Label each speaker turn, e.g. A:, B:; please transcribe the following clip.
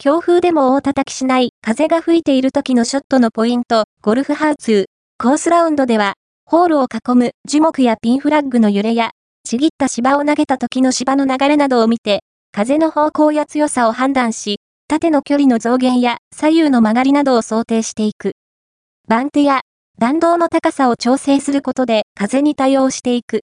A: 強風でも大叩きしない風が吹いている時のショットのポイント、ゴルフハウツー、コースラウンドでは、ホールを囲む樹木やピンフラッグの揺れや、ちぎった芝を投げた時の芝の流れなどを見て、風の方向や強さを判断し、縦の距離の増減や左右の曲がりなどを想定していく。バン手や弾道の高さを調整することで風に対応していく。